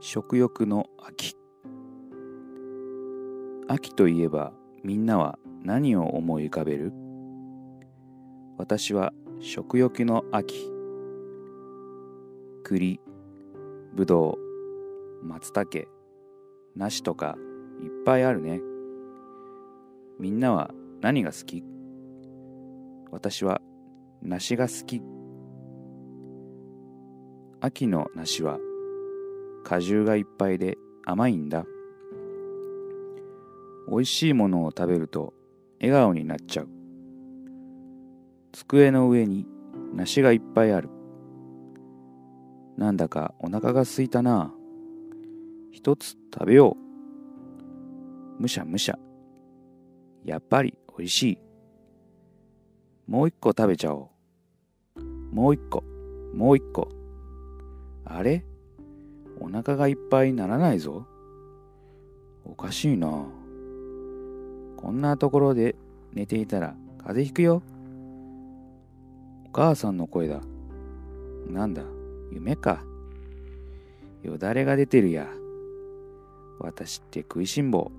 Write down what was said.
食欲の秋。秋といえばみんなは何を思い浮かべる？私は食欲の秋。栗ぶどう松茸梨とかいっぱいあるね。みんなは何が好き？私は梨が好き。秋の梨は果汁がいっぱいで甘いんだ。美味しいものを食べると笑顔になっちゃう。机の上に梨がいっぱいある。なんだかお腹がすいたな。一つ食べよう。むしゃむしゃ。やっぱりおいしい。もう一個食べちゃおう。もう一個。もう一個。あれ？お腹がいっぱいにならないぞ。おかしいな。こんなところで寝ていたら風邪ひくよ。お母さんの声だ。なんだ夢か。よだれが出てるや。私って食いしん坊。